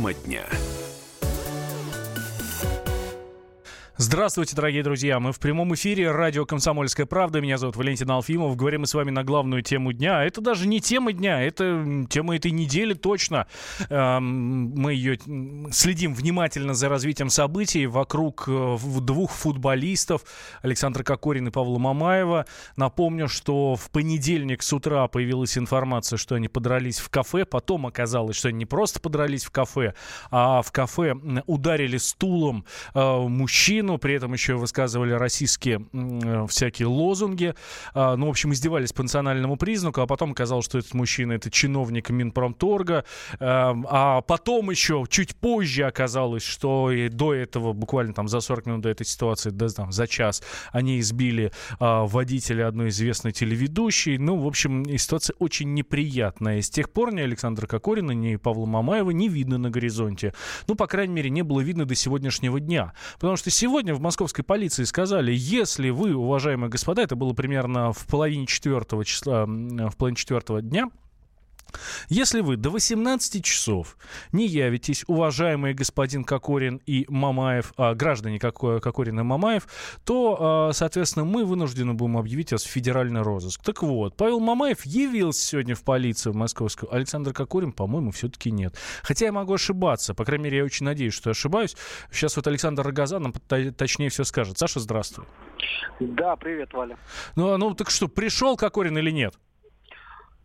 Тема дня. Здравствуйте, дорогие друзья. Мы в прямом эфире. Радио «Комсомольская правда». Меня зовут Валентин Алфимов. Говорим мы с вами на главную тему дня. Это даже не тема дня, это тема этой недели точно. Мы ее следим внимательно за развитием событий вокруг э, двух футболистов Александра Кокорина и Павла Мамаева. Напомню, что в понедельник с утра появилась информация, что они подрались в кафе. Потом оказалось, что они не просто подрались в кафе, а в кафе ударили стулом э, мужчину при этом еще высказывали российские э, всякие лозунги. Э, ну, в общем, издевались по национальному признаку, а потом оказалось, что этот мужчина это чиновник Минпромторга. Э, а потом еще, чуть позже оказалось, что и до этого, буквально там за 40 минут до этой ситуации, да, там, за час, они избили э, водителя одной известной телеведущей. Ну, в общем, ситуация очень неприятная. И с тех пор ни Александра Кокорина, ни Павла Мамаева не видно на горизонте. Ну, по крайней мере, не было видно до сегодняшнего дня. Потому что сегодня сегодня в московской полиции сказали, если вы, уважаемые господа, это было примерно в половине четвертого числа, в половине четвертого дня, если вы до 18 часов не явитесь, уважаемый господин Кокорин и Мамаев, а, граждане Кокорин и Мамаев, то, а, соответственно, мы вынуждены будем объявить вас в федеральный розыск. Так вот, Павел Мамаев явился сегодня в полицию московскую. Александр Кокорин, по-моему, все-таки нет. Хотя я могу ошибаться. По крайней мере, я очень надеюсь, что ошибаюсь. Сейчас вот Александр Рогозан нам точнее все скажет. Саша, здравствуй. Да, привет, Валя. Ну, ну так что, пришел Кокорин или нет?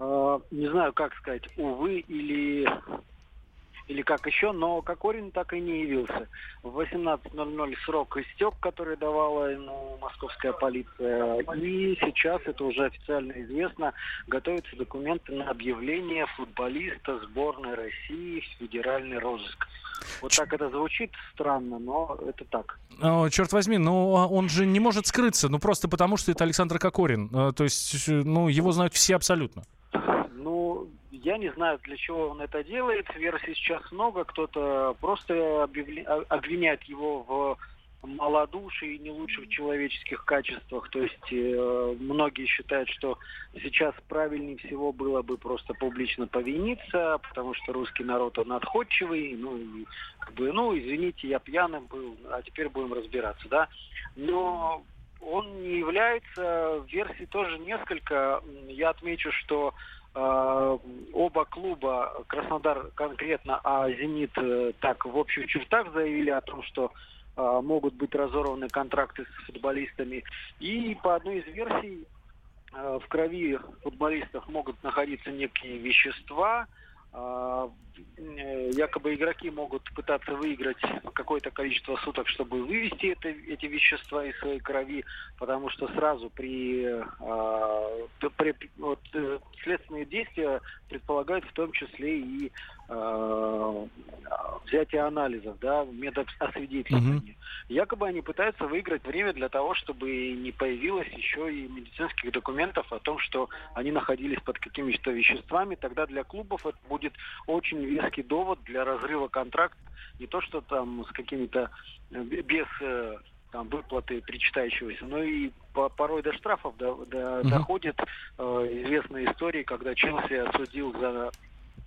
Э, не знаю, как сказать, увы или или как еще, но Кокорин так и не явился. В 18.00 срок истек, который давала ему московская полиция, и сейчас, это уже официально известно, готовятся документы на объявление футболиста сборной России в федеральный розыск. Вот так это звучит странно, но это так. О, черт возьми, но а он же не может скрыться, ну просто потому, что это Александр Кокорин. Э, то есть, ну, его знают все абсолютно. Я не знаю, для чего он это делает. Версий сейчас много. Кто-то просто объявля... обвиняет его в малодушии и не лучших человеческих качествах. То есть э, многие считают, что сейчас правильнее всего было бы просто публично повиниться, потому что русский народ он отходчивый, ну как бы, ну извините, я пьяным был, а теперь будем разбираться, да. Но он не является, версий тоже несколько. Я отмечу, что оба клуба, Краснодар конкретно, а Зенит э, так в общих чертах заявили о том, что э, могут быть разорваны контракты с футболистами. И по одной из версий э, в крови футболистов могут находиться некие вещества, а, якобы игроки могут пытаться выиграть какое-то количество суток, чтобы вывести это, эти вещества из своей крови, потому что сразу при, э, при вот, э, следственные действия предполагают в том числе и э, взятие анализов, да, медосвидетельствования. Угу. Якобы они пытаются выиграть время для того, чтобы не появилось еще и медицинских документов о том, что они находились под какими-то веществами. Тогда для клубов это будет очень веский довод для разрыва контракта. Не то, что там с какими-то э, без э, там, выплаты причитающегося, но и по, порой до штрафов до, до, угу. доходит э, известные истории, когда Челси осудил за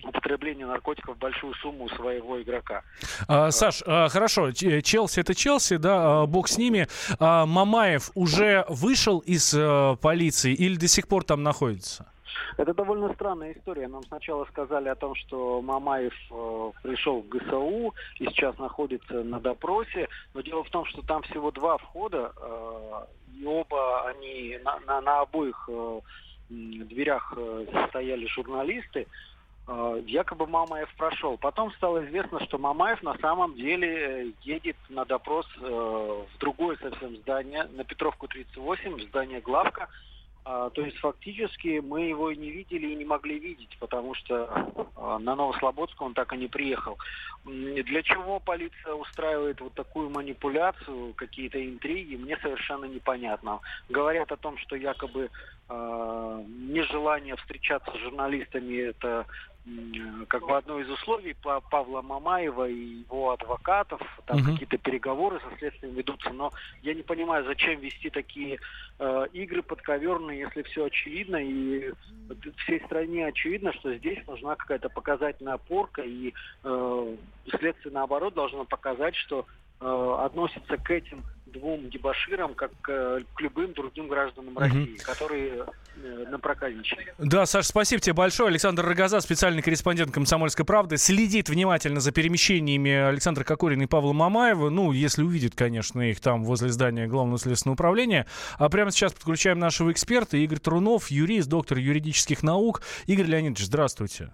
употребление наркотиков большую сумму своего игрока. А, Саш, а, хорошо, Челси это Челси, да, а, бог с ними. А, Мамаев уже вышел из а, полиции или до сих пор там находится? Это довольно странная история. Нам сначала сказали о том, что Мамаев э, пришел в ГСУ и сейчас находится на допросе. Но дело в том, что там всего два входа, э, и оба они на, на, на обоих э, дверях э, стояли журналисты. Э, якобы Мамаев прошел. Потом стало известно, что Мамаев на самом деле э, едет на допрос в другое совсем здание, на Петровку 38, здание Главка. А, то есть фактически мы его не видели и не могли видеть, потому что а, на Новослободск он так и не приехал. Для чего полиция устраивает вот такую манипуляцию, какие-то интриги, мне совершенно непонятно. Говорят о том, что якобы э, нежелание встречаться с журналистами это как бы одно из условий Павла Мамаева и его адвокатов, там угу. какие-то переговоры со следствием ведутся, но я не понимаю, зачем вести такие э, игры подковерные, если все очевидно, и всей стране очевидно, что здесь нужна какая-то показательная опорка, и э, следствие, наоборот, должно показать, что э, относится к этим двум дебаширам, как к, к любым другим гражданам угу. России, которые э, напроказничали. Да, Саш, спасибо тебе большое. Александр Рогоза, специальный корреспондент «Комсомольской правды», следит внимательно за перемещениями Александра Кокорина и Павла Мамаева. Ну, если увидит, конечно, их там возле здания Главного следственного управления. А прямо сейчас подключаем нашего эксперта Игорь Трунов, юрист, доктор юридических наук. Игорь Леонидович, здравствуйте.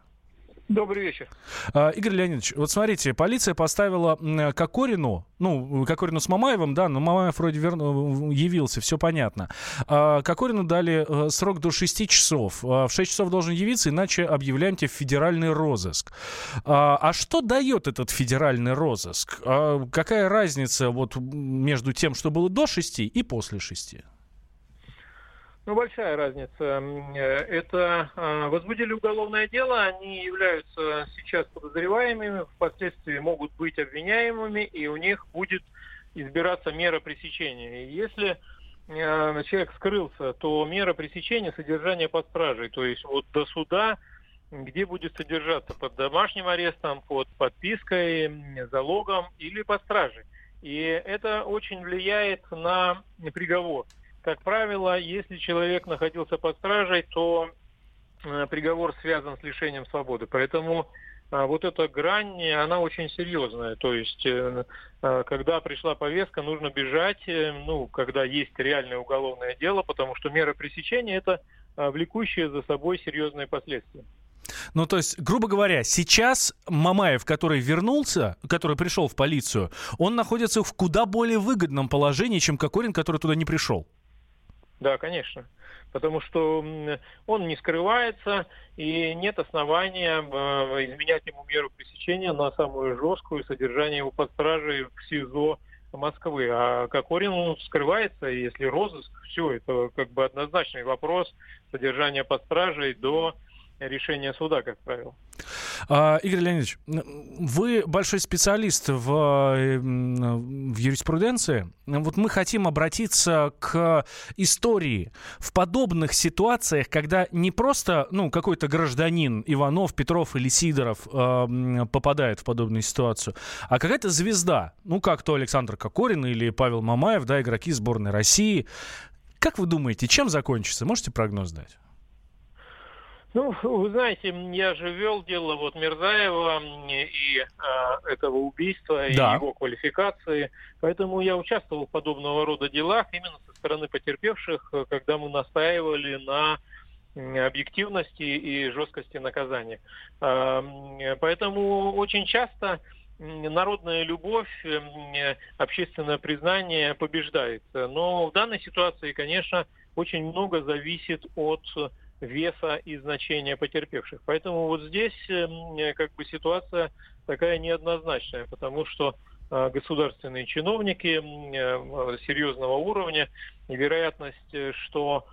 Добрый вечер. А, Игорь Леонидович, вот смотрите, полиция поставила Кокорину, ну, Кокорину с Мамаевым, да, но Мамаев вроде вер... явился, все понятно. А, Кокорину дали э, срок до 6 часов. А, в 6 часов должен явиться, иначе объявляем тебе федеральный розыск. А, что дает этот федеральный розыск? Какая разница вот между тем, что было до 6 и после 6? Ну, большая разница. Э, это а, возбудили уголовное дело, они являются сейчас подозреваемыми, впоследствии могут быть обвиняемыми, и у них будет избираться мера пресечения. И если э, человек скрылся, то мера пресечения содержание под стражей, то есть вот до суда, где будет содержаться под домашним арестом, под подпиской, залогом или под стражей. И это очень влияет на приговор. Как правило, если человек находился под стражей, то э, приговор связан с лишением свободы. Поэтому а, вот эта грань, она очень серьезная. То есть, э, когда пришла повестка, нужно бежать, э, ну, когда есть реальное уголовное дело, потому что мера пресечения – это влекущие за собой серьезные последствия. Ну, то есть, грубо говоря, сейчас Мамаев, который вернулся, который пришел в полицию, он находится в куда более выгодном положении, чем Кокорин, который туда не пришел. Да, конечно. Потому что он не скрывается, и нет основания э, изменять ему меру пресечения на самую жесткую содержание его под стражей в СИЗО Москвы. А Кокорин он скрывается, и если розыск, все, это как бы однозначный вопрос содержания под стражей до решения суда, как правило. А, Игорь Леонидович, вы большой специалист в, в юриспруденции. Вот мы хотим обратиться к истории. В подобных ситуациях, когда не просто ну, какой-то гражданин Иванов, Петров или Сидоров э, попадает в подобную ситуацию, а какая-то звезда, ну как то Александр Кокорин или Павел Мамаев, да, игроки сборной России. Как вы думаете, чем закончится? Можете прогноз дать? Ну, вы знаете, я же вел дело вот Мирзаева и э, этого убийства, да. и его квалификации. Поэтому я участвовал в подобного рода делах именно со стороны потерпевших, когда мы настаивали на объективности и жесткости наказания. Э, поэтому очень часто народная любовь, общественное признание побеждает. Но в данной ситуации, конечно, очень много зависит от веса и значения потерпевших. Поэтому вот здесь эм, как бы ситуация такая неоднозначная, потому что э, государственные чиновники э, серьезного уровня, и вероятность, э, что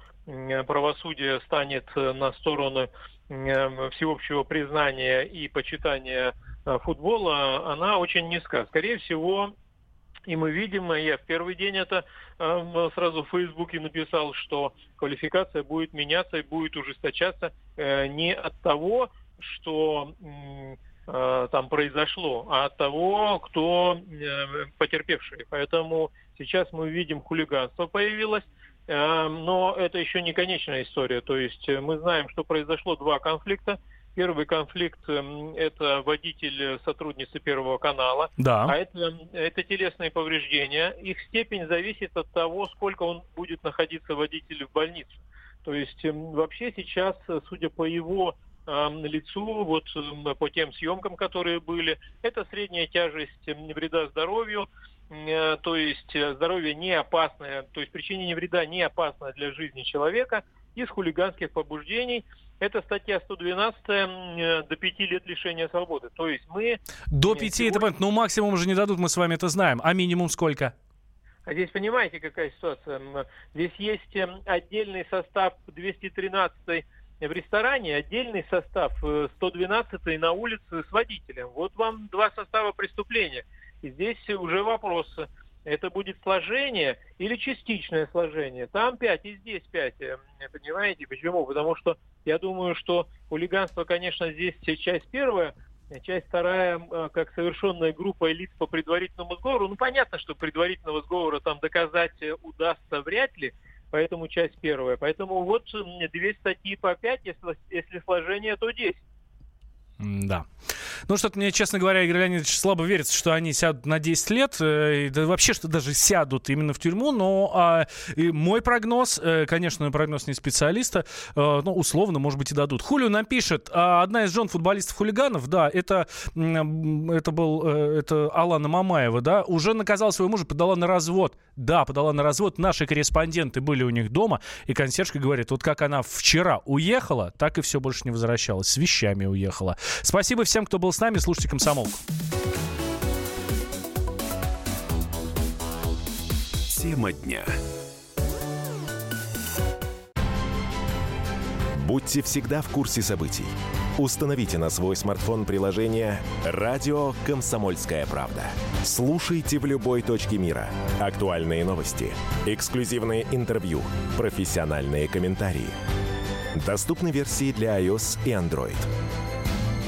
правосудие станет на сторону всеобщего признания и почитания футбола, она очень низка. Скорее всего, и мы видим, я в первый день это э, сразу в Фейсбуке написал, что квалификация будет меняться и будет ужесточаться э, не от того, что э, там произошло, а от того, кто э, потерпевший. Поэтому сейчас мы видим хулиганство появилось, э, но это еще не конечная история. То есть э, мы знаем, что произошло два конфликта Первый конфликт эм, – это водитель сотрудницы Первого канала. Да. А это, это телесные повреждения. Их степень зависит от того, сколько он будет находиться водитель в больнице. То есть эм, вообще сейчас, судя по его э, лицу, вот э, по тем съемкам, которые были, это средняя тяжесть вреда здоровью, э, то есть здоровье не опасное, то есть причинение вреда не опасно для жизни человека из хулиганских побуждений – это статья 112 э, до 5 лет лишения свободы. То есть мы... До 5 сегодня... это понятно, но максимум же не дадут, мы с вами это знаем. А минимум сколько? А здесь понимаете, какая ситуация? Здесь есть отдельный состав 213 в ресторане отдельный состав 112 э, на улице с водителем. Вот вам два состава преступления. И здесь уже вопрос, это будет сложение или частичное сложение. Там 5 и здесь 5. Э, понимаете почему? Потому что я думаю, что хулиганство, конечно, здесь часть первая, часть вторая, э, как совершенная группа лиц по предварительному сговору. Ну, понятно, что предварительного сговора там доказать удастся вряд ли, поэтому часть первая. Поэтому вот две статьи по 5, если, если сложение, то 10. Да. Ну, что-то мне, честно говоря, Игорь Леонидович слабо верится, что они сядут на 10 лет, э, да вообще, что даже сядут именно в тюрьму, но и мой прогноз, э, конечно, прогноз не специалиста, э, ну, условно, может быть, и дадут. Хулио нам пишет, а, одна из жен футболистов-хулиганов, да, это, это был, э, это Алана Мамаева, да, уже наказала своего мужа, подала на развод. Да, подала на развод, наши корреспонденты были у них дома, и консьержка говорит, вот как она вчера уехала, так и все больше не возвращалась, с вещами уехала. Спасибо всем, кто был с нами. Слушайте «Комсомолку». Тема дня. Будьте всегда в курсе событий. Установите на свой смартфон приложение «Радио Комсомольская правда». Слушайте в любой точке мира. Актуальные новости, эксклюзивные интервью, профессиональные комментарии. Доступны версии для iOS и Android.